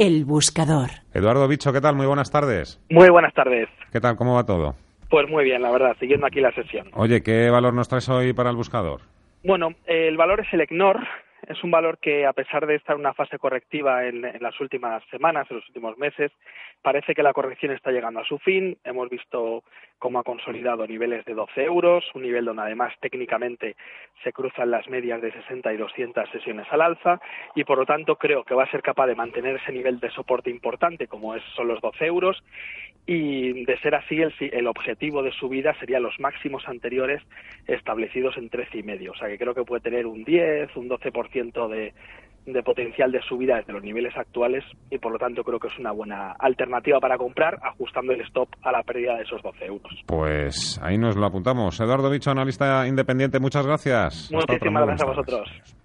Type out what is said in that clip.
El buscador. Eduardo Bicho, ¿qué tal? Muy buenas tardes. Muy buenas tardes. ¿Qué tal? ¿Cómo va todo? Pues muy bien, la verdad, siguiendo aquí la sesión. Oye, ¿qué valor nos traes hoy para el buscador? Bueno, el valor es el EGNOR, es un valor que, a pesar de estar en una fase correctiva en, las últimas semanas, en los últimos meses, parece que la corrección está llegando a su fin. Hemos visto cómo ha consolidado niveles de 12 euros, un nivel donde además técnicamente se cruzan las medias de 60 y 200 sesiones al alza y por lo tanto creo que va a ser capaz de mantener ese nivel de soporte importante como es, son los 12 euros y de ser así el, el objetivo de subida sería los máximos anteriores establecidos en 13 y medio. O sea que creo que puede tener un 10, un 12% de, de potencial de subida desde los niveles actuales y por lo tanto creo que es una buena alternativa para comprar ajustando el stop a la pérdida de esos 12 euros. Pues ahí nos lo apuntamos. Eduardo Bicho, analista independiente, muchas gracias. Muchísimas gracias a vosotros.